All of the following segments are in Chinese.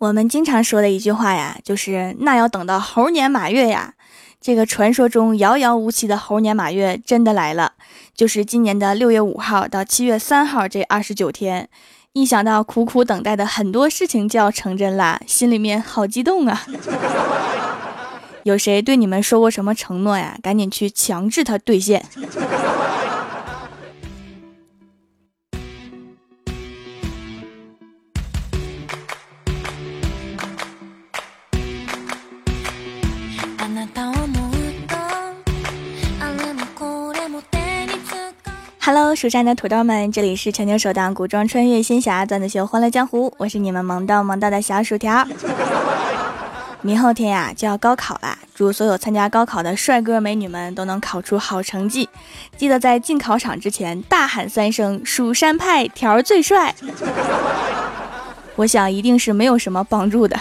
我们经常说的一句话呀，就是那要等到猴年马月呀。这个传说中遥遥无期的猴年马月真的来了，就是今年的六月五号到七月三号这二十九天。一想到苦苦等待的很多事情就要成真啦，心里面好激动啊！有谁对你们说过什么承诺呀？赶紧去强制他兑现。Hello，蜀山的土豆们，这里是全球首档古装穿越仙侠段子秀《欢乐江湖》，我是你们萌到萌到的小薯条。明后天呀就要高考了，祝所有参加高考的帅哥美女们都能考出好成绩。记得在进考场之前大喊三声“蜀山派条最帅”，我想一定是没有什么帮助的。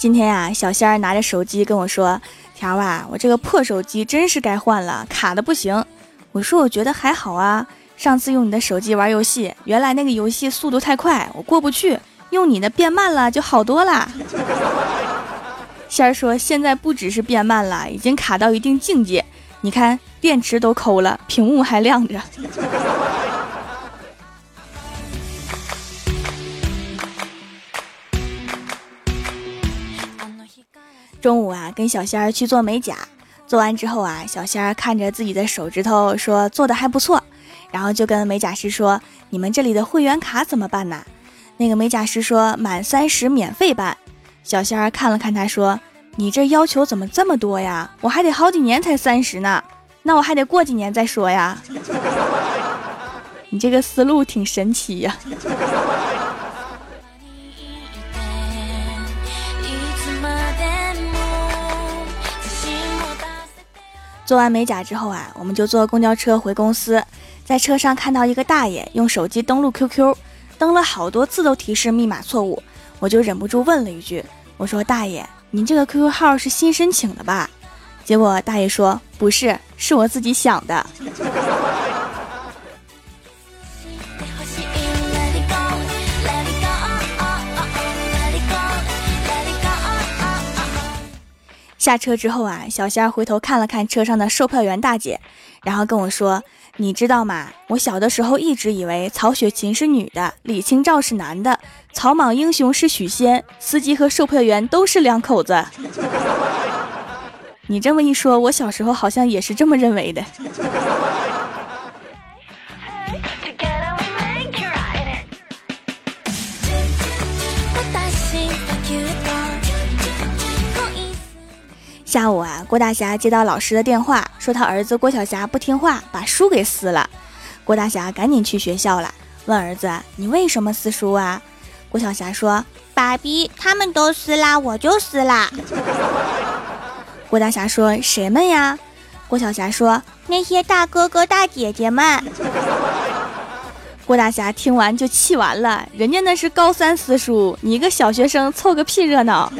今天呀，小仙儿拿着手机跟我说：“条啊，我这个破手机真是该换了，卡的不行。”我说：“我觉得还好啊，上次用你的手机玩游戏，原来那个游戏速度太快，我过不去，用你的变慢了就好多了。”仙儿说：“现在不只是变慢了，已经卡到一定境界，你看电池都抠了，屏幕还亮着。”中午啊，跟小仙儿去做美甲，做完之后啊，小仙儿看着自己的手指头说做的还不错，然后就跟美甲师说：“你们这里的会员卡怎么办呢？”那个美甲师说：“满三十免费办。”小仙儿看了看他说：“你这要求怎么这么多呀？我还得好几年才三十呢，那我还得过几年再说呀。”你这个思路挺神奇呀。做完美甲之后啊，我们就坐公交车回公司。在车上看到一个大爷用手机登录 QQ，登了好多次都提示密码错误，我就忍不住问了一句：“我说大爷，您这个 QQ 号是新申请的吧？”结果大爷说：“不是，是我自己想的。”下车之后啊，小仙儿回头看了看车上的售票员大姐，然后跟我说：“你知道吗？我小的时候一直以为曹雪芹是女的，李清照是男的，草莽英雄是许仙，司机和售票员都是两口子。”你这么一说，我小时候好像也是这么认为的。下午啊，郭大侠接到老师的电话，说他儿子郭晓霞不听话，把书给撕了。郭大侠赶紧去学校了，问儿子：“你为什么撕书啊？”郭晓霞说：“爸比，他们都撕啦，我就撕啦。”郭大侠说：“谁们呀？”郭晓霞说：“那些大哥哥大姐姐们。”郭大侠听完就气完了，人家那是高三撕书，你一个小学生凑个屁热闹！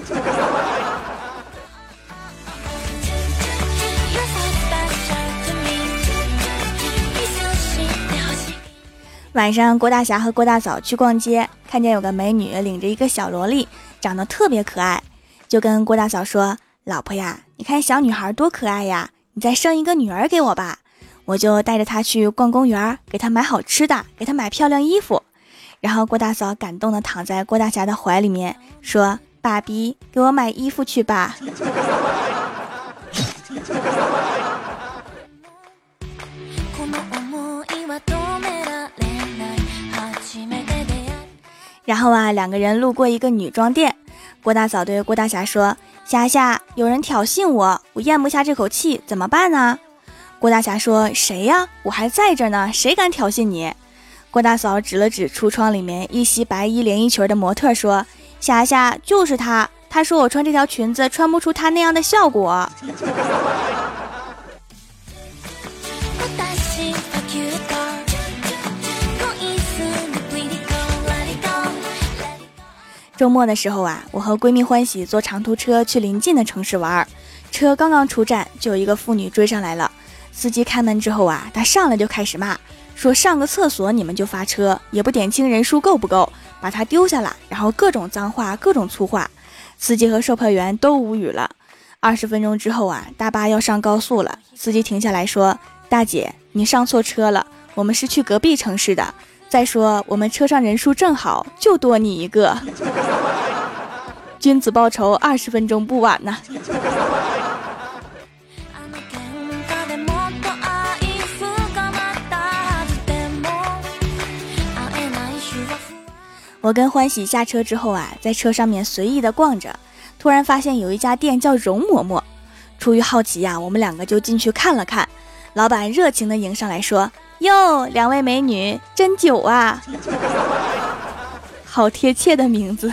晚上，郭大侠和郭大嫂去逛街，看见有个美女领着一个小萝莉，长得特别可爱，就跟郭大嫂说：“老婆呀，你看小女孩多可爱呀，你再生一个女儿给我吧，我就带着她去逛公园，给她买好吃的，给她买漂亮衣服。”然后郭大嫂感动的躺在郭大侠的怀里面，说：“爸比，给我买衣服去吧。” 然后啊，两个人路过一个女装店，郭大嫂对郭大侠说：“霞霞，有人挑衅我，我咽不下这口气，怎么办呢？”郭大侠说：“谁呀？我还在这呢，谁敢挑衅你？”郭大嫂指了指橱窗里面一袭白衣连衣裙的模特，说：“霞霞就是他，他说我穿这条裙子穿不出他那样的效果。”周末的时候啊，我和闺蜜欢喜坐长途车去临近的城市玩，车刚刚出站，就有一个妇女追上来了。司机开门之后啊，她上来就开始骂，说上个厕所你们就发车，也不点清人数够不够，把她丢下了，然后各种脏话，各种粗话，司机和售票员都无语了。二十分钟之后啊，大巴要上高速了，司机停下来说：“大姐，你上错车了，我们是去隔壁城市的。再说我们车上人数正好，就多你一个。君子报仇，二十分钟不晚呢。”我跟欢喜下车之后啊，在车上面随意的逛着，突然发现有一家店叫容嬷嬷。出于好奇呀，我们两个就进去看了看。老板热情的迎上来说：“哟，两位美女，真久啊！好贴切的名字。”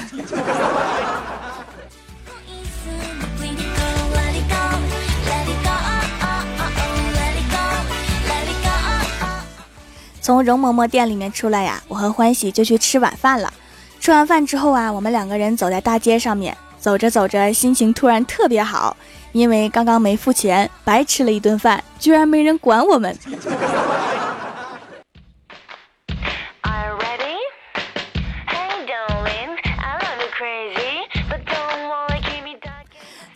从容嬷嬷店里面出来呀，我和欢喜就去吃晚饭了。吃完饭之后啊，我们两个人走在大街上面，走着走着，心情突然特别好，因为刚刚没付钱，白吃了一顿饭，居然没人管我们。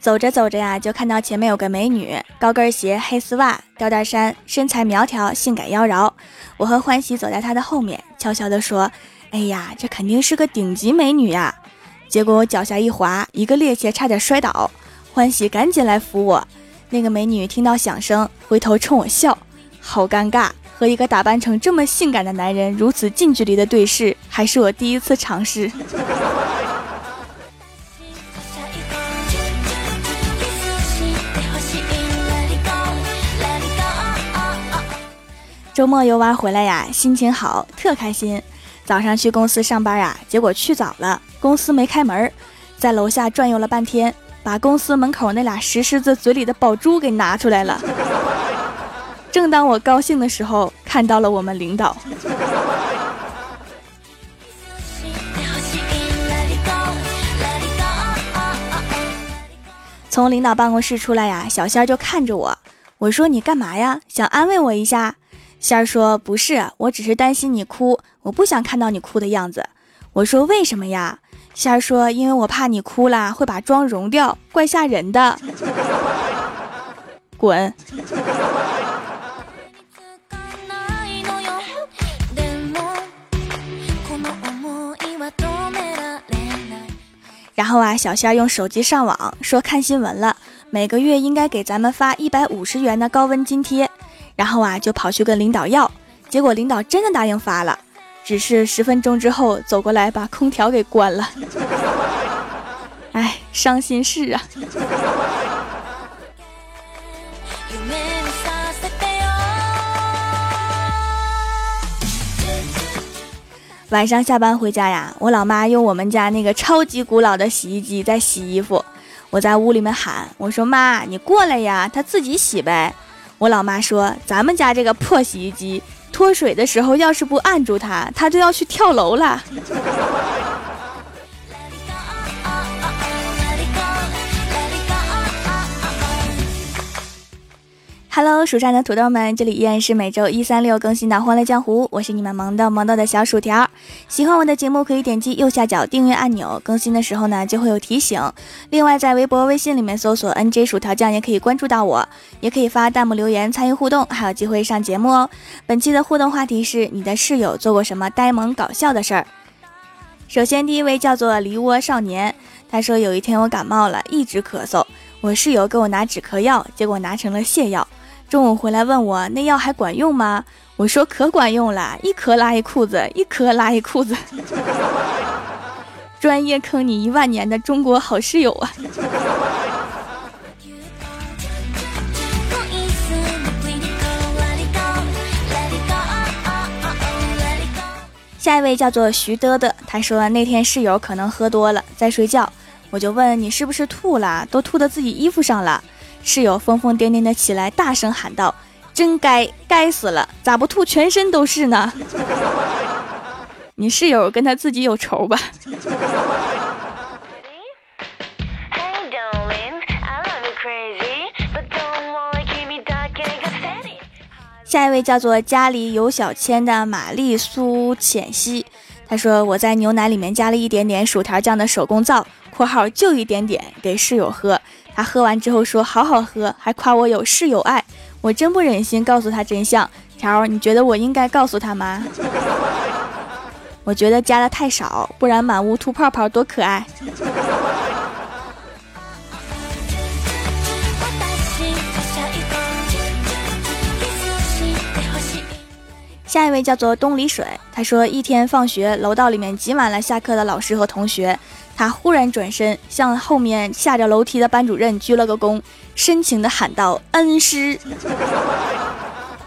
走着走着呀，就看到前面有个美女，高跟鞋、黑丝袜、吊带衫，身材苗条，性感妖娆。我和欢喜走在她的后面，悄悄地说：“哎呀，这肯定是个顶级美女呀！”结果我脚下一滑，一个趔趄，差点摔倒。欢喜赶紧来扶我。那个美女听到响声，回头冲我笑，好尴尬，和一个打扮成这么性感的男人如此近距离的对视，还是我第一次尝试。周末游玩回来呀，心情好，特开心。早上去公司上班呀，结果去早了，公司没开门，在楼下转悠了半天，把公司门口那俩石狮子嘴里的宝珠给拿出来了。正当我高兴的时候，看到了我们领导。从领导办公室出来呀，小仙儿就看着我，我说：“你干嘛呀？想安慰我一下？”仙儿说：“不是，我只是担心你哭，我不想看到你哭的样子。”我说：“为什么呀？”仙儿说：“因为我怕你哭了会把妆融掉，怪吓人的。”滚！然后啊，小仙儿用手机上网说看新闻了，每个月应该给咱们发一百五十元的高温津贴。然后啊，就跑去跟领导要，结果领导真的答应发了，只是十分钟之后走过来把空调给关了。哎，伤心事啊！晚上下班回家呀，我老妈用我们家那个超级古老的洗衣机在洗衣服，我在屋里面喊，我说妈，你过来呀，她自己洗呗。我老妈说：“咱们家这个破洗衣机脱水的时候，要是不按住它，它就要去跳楼了。” Hello，蜀山的土豆们，这里依然是每周一、三、六更新的《欢乐江湖》，我是你们萌豆萌豆的小薯条。喜欢我的节目，可以点击右下角订阅按钮，更新的时候呢就会有提醒。另外，在微博、微信里面搜索 “nj 薯条酱”也可以关注到我，也可以发弹幕留言参与互动，还有机会上节目哦。本期的互动话题是：你的室友做过什么呆萌搞笑的事儿？首先，第一位叫做梨窝少年，他说有一天我感冒了，一直咳嗽，我室友给我拿止咳药，结果拿成了泻药。中午回来问我那药还管用吗？我说可管用了，一咳拉一裤子，一咳拉一裤子。专业坑你一万年的中国好室友啊！下一位叫做徐德的，他说那天室友可能喝多了在睡觉，我就问你是不是吐了，都吐到自己衣服上了。室友疯疯癫癫的起来，大声喊道：“真该，该死了，咋不吐全身都是呢？” 你室友跟他自己有仇吧？下一位叫做家里有小千的玛丽苏浅溪，他说我在牛奶里面加了一点点薯条酱的手工皂（括号就一点点）给室友喝，他喝完之后说好好喝，还夸我有室友爱。我真不忍心告诉他真相，条，你觉得我应该告诉他吗？我觉得加的太少，不然满屋吐泡泡多可爱。下一位叫做东里水，他说一天放学，楼道里面挤满了下课的老师和同学，他忽然转身向后面下着楼梯的班主任鞠了个躬，深情地喊道：“恩师。”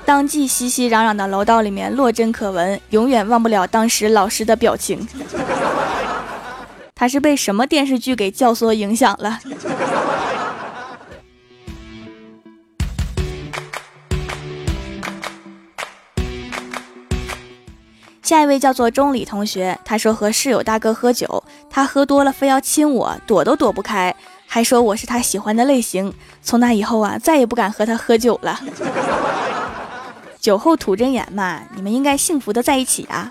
当即熙熙攘攘的楼道里面落针可闻，永远忘不了当时老师的表情。他是被什么电视剧给教唆影响了？下一位叫做钟礼同学，他说和室友大哥喝酒，他喝多了非要亲我，躲都躲不开，还说我是他喜欢的类型。从那以后啊，再也不敢和他喝酒了。酒后吐真言嘛，你们应该幸福的在一起啊。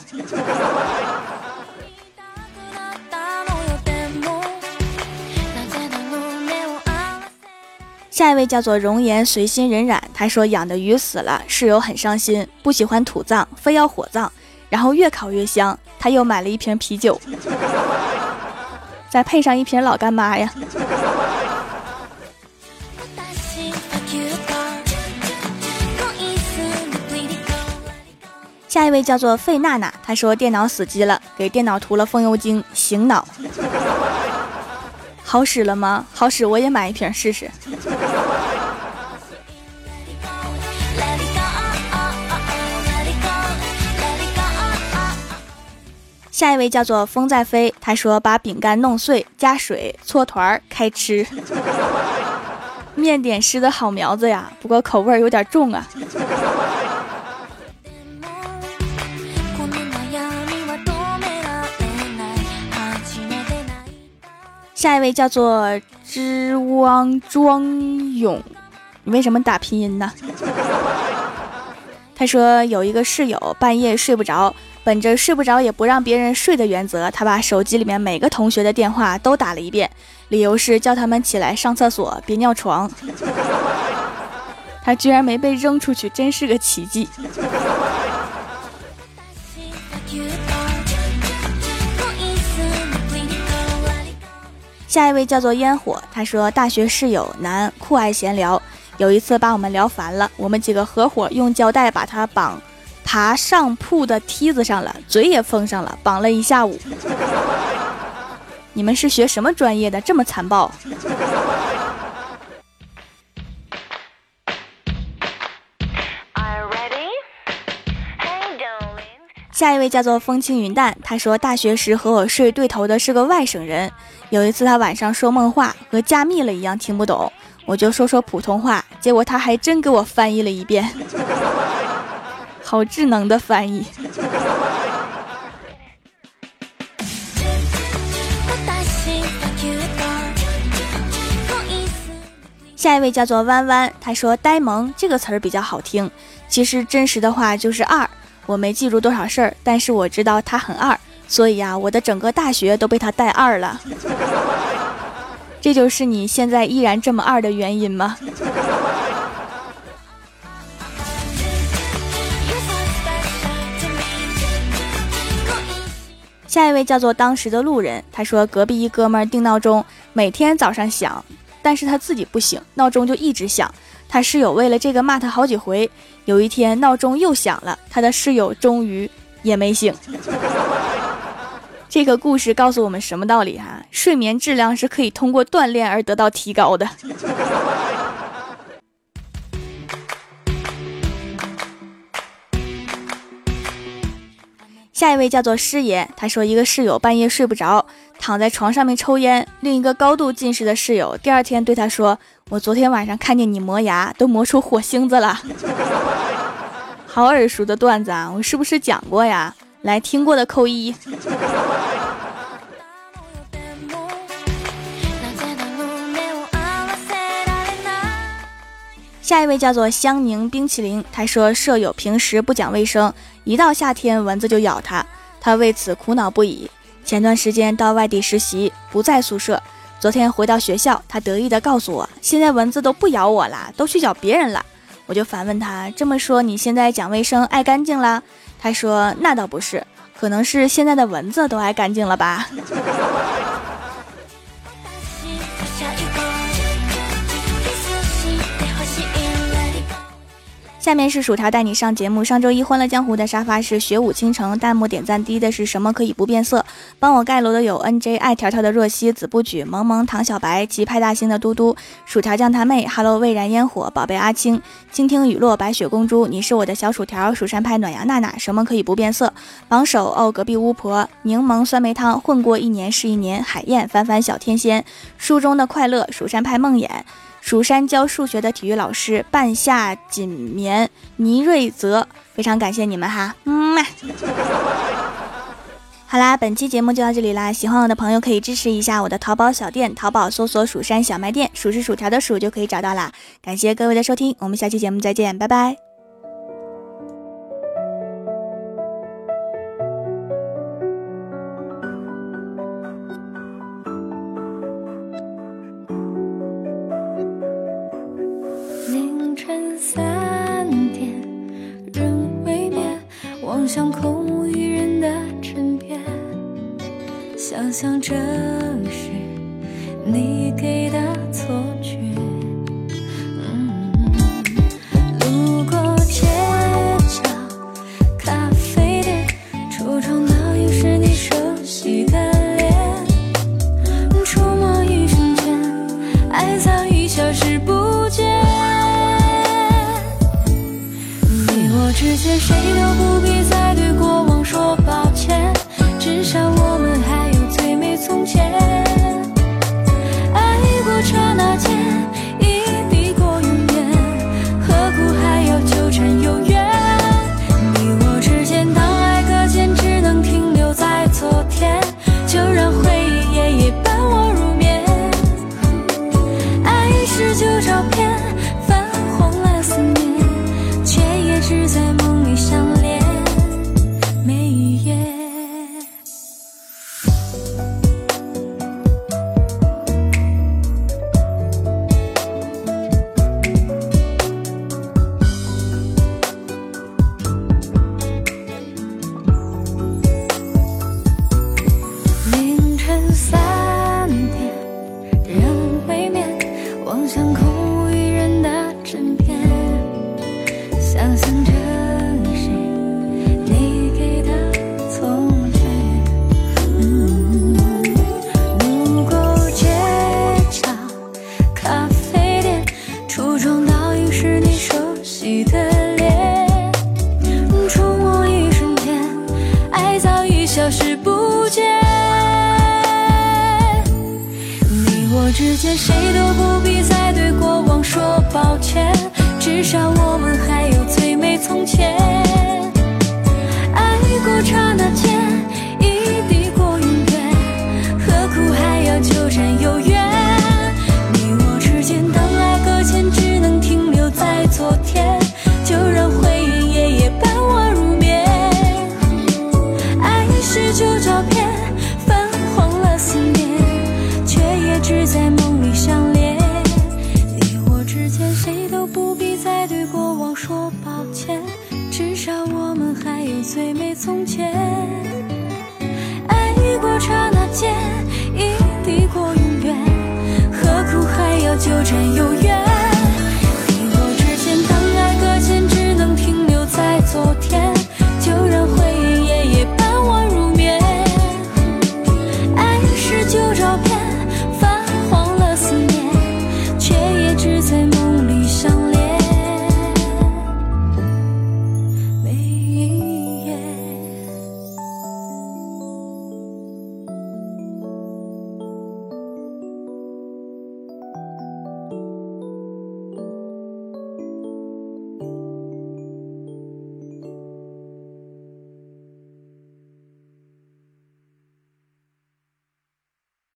下一位叫做容颜随心荏苒，他说养的鱼死了，室友很伤心，不喜欢土葬，非要火葬，然后越烤越香，他又买了一瓶啤酒，再配上一瓶老干妈呀。下一位叫做费娜娜，她说电脑死机了，给电脑涂了风油精醒脑，好使了吗？好使，我也买一瓶试试。下一位叫做风在飞，他说把饼干弄碎，加水搓团儿开吃，面点师的好苗子呀，不过口味有点重啊。下一位叫做之汪庄勇，你为什么打拼音呢？他说有一个室友半夜睡不着，本着睡不着也不让别人睡的原则，他把手机里面每个同学的电话都打了一遍，理由是叫他们起来上厕所，别尿床。他居然没被扔出去，真是个奇迹。下一位叫做烟火，他说大学室友男，酷爱闲聊。有一次把我们聊烦了，我们几个合伙用胶带把他绑爬上铺的梯子上了，嘴也封上了，绑了一下午。你们是学什么专业的？这么残暴？下一位叫做风轻云淡，他说大学时和我睡对头的是个外省人。有一次他晚上说梦话，和加密了一样听不懂，我就说说普通话，结果他还真给我翻译了一遍，好智能的翻译。下一位叫做弯弯，他说呆萌这个词儿比较好听，其实真实的话就是二。我没记住多少事儿，但是我知道他很二，所以啊，我的整个大学都被他带二了。这就是你现在依然这么二的原因吗？下一位叫做当时的路人，他说隔壁一哥们儿定闹钟，每天早上响，但是他自己不醒，闹钟就一直响。他室友为了这个骂他好几回。有一天闹钟又响了，他的室友终于也没醒。这个故事告诉我们什么道理哈？睡眠质量是可以通过锻炼而得到提高的。下一位叫做师爷，他说一个室友半夜睡不着，躺在床上面抽烟。另一个高度近视的室友第二天对他说：“我昨天晚上看见你磨牙，都磨出火星子了。”好耳熟的段子啊，我是不是讲过呀？来听过的扣一。下一位叫做香宁冰淇淋，他说舍友平时不讲卫生，一到夏天蚊子就咬他，他为此苦恼不已。前段时间到外地实习，不在宿舍，昨天回到学校，他得意的告诉我，现在蚊子都不咬我了，都去咬别人了。我就反问他，这么说你现在讲卫生爱干净了？他说那倒不是，可能是现在的蚊子都爱干净了吧。下面是薯条带你上节目。上周一欢乐江湖的沙发是学武倾城，弹幕点赞低的是什么可以不变色？帮我盖楼的有 N J 爱条条的若曦、子不举、萌萌、唐小白、及派大星的嘟嘟、薯条酱他妹、Hello 未燃烟火、宝贝阿青、倾听雨落、白雪公主、你是我的小薯条、蜀山派暖阳娜娜，什么可以不变色？榜首哦，隔壁巫婆、柠檬酸梅汤、混过一年是一年、海燕、凡凡小天仙、书中的快乐、蜀山派梦魇。蜀山教数学的体育老师半夏锦棉倪瑞泽，非常感谢你们哈，嗯嘛。好啦，本期节目就到这里啦，喜欢我的朋友可以支持一下我的淘宝小店，淘宝搜索“蜀山小卖店”，数是薯条的数就可以找到啦。感谢各位的收听，我们下期节目再见，拜拜。